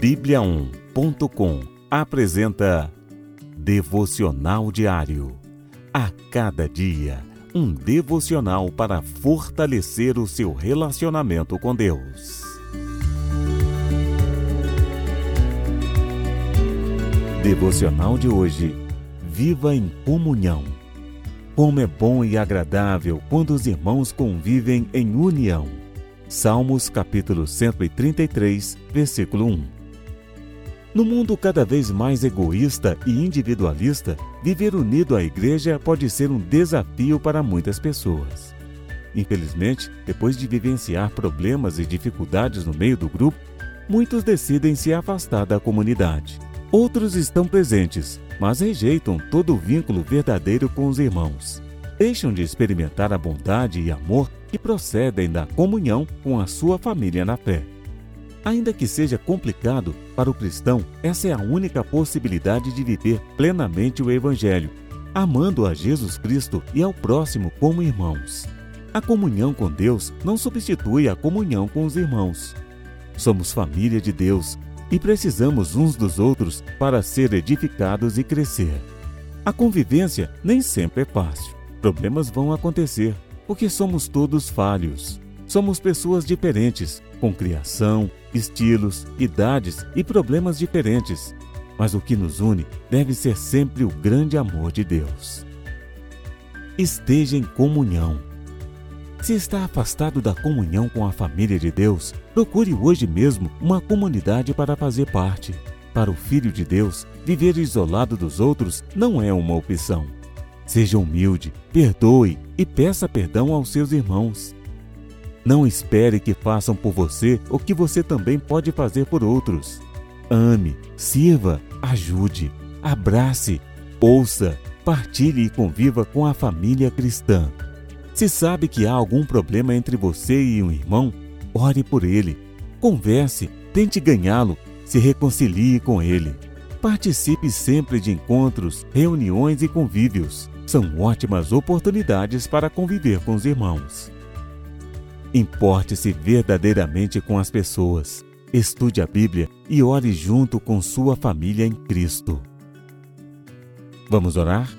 Bíblia1.com apresenta Devocional Diário. A cada dia, um devocional para fortalecer o seu relacionamento com Deus. Devocional de hoje. Viva em comunhão. Como é bom e agradável quando os irmãos convivem em união. Salmos capítulo 133, versículo 1. No mundo cada vez mais egoísta e individualista, viver unido à igreja pode ser um desafio para muitas pessoas. Infelizmente, depois de vivenciar problemas e dificuldades no meio do grupo, muitos decidem se afastar da comunidade. Outros estão presentes, mas rejeitam todo o vínculo verdadeiro com os irmãos. Deixam de experimentar a bondade e amor que procedem da comunhão com a sua família na fé. Ainda que seja complicado, para o cristão, essa é a única possibilidade de viver plenamente o Evangelho, amando a Jesus Cristo e ao próximo como irmãos. A comunhão com Deus não substitui a comunhão com os irmãos. Somos família de Deus e precisamos uns dos outros para ser edificados e crescer. A convivência nem sempre é fácil. Problemas vão acontecer, porque somos todos falhos. Somos pessoas diferentes, com criação, estilos, idades e problemas diferentes. Mas o que nos une deve ser sempre o grande amor de Deus. Esteja em comunhão se está afastado da comunhão com a família de Deus, procure hoje mesmo uma comunidade para fazer parte. Para o Filho de Deus, viver isolado dos outros não é uma opção. Seja humilde, perdoe e peça perdão aos seus irmãos. Não espere que façam por você o que você também pode fazer por outros. Ame, sirva, ajude, abrace, ouça, partilhe e conviva com a família cristã. Se sabe que há algum problema entre você e um irmão, ore por ele. Converse, tente ganhá-lo, se reconcilie com ele. Participe sempre de encontros, reuniões e convívios. São ótimas oportunidades para conviver com os irmãos. Importe-se verdadeiramente com as pessoas. Estude a Bíblia e ore junto com sua família em Cristo. Vamos orar?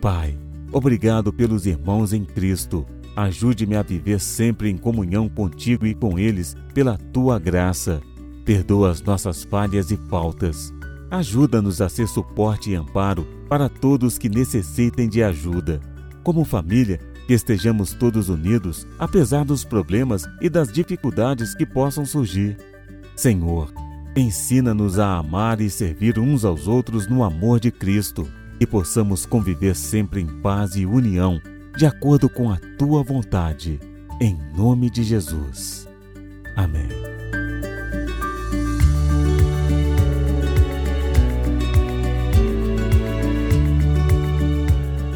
Pai, Obrigado pelos irmãos em Cristo. Ajude-me a viver sempre em comunhão contigo e com eles pela tua graça. Perdoa as nossas falhas e faltas. Ajuda-nos a ser suporte e amparo para todos que necessitem de ajuda. Como família, que estejamos todos unidos, apesar dos problemas e das dificuldades que possam surgir. Senhor, ensina-nos a amar e servir uns aos outros no amor de Cristo e possamos conviver sempre em paz e união, de acordo com a tua vontade. Em nome de Jesus. Amém.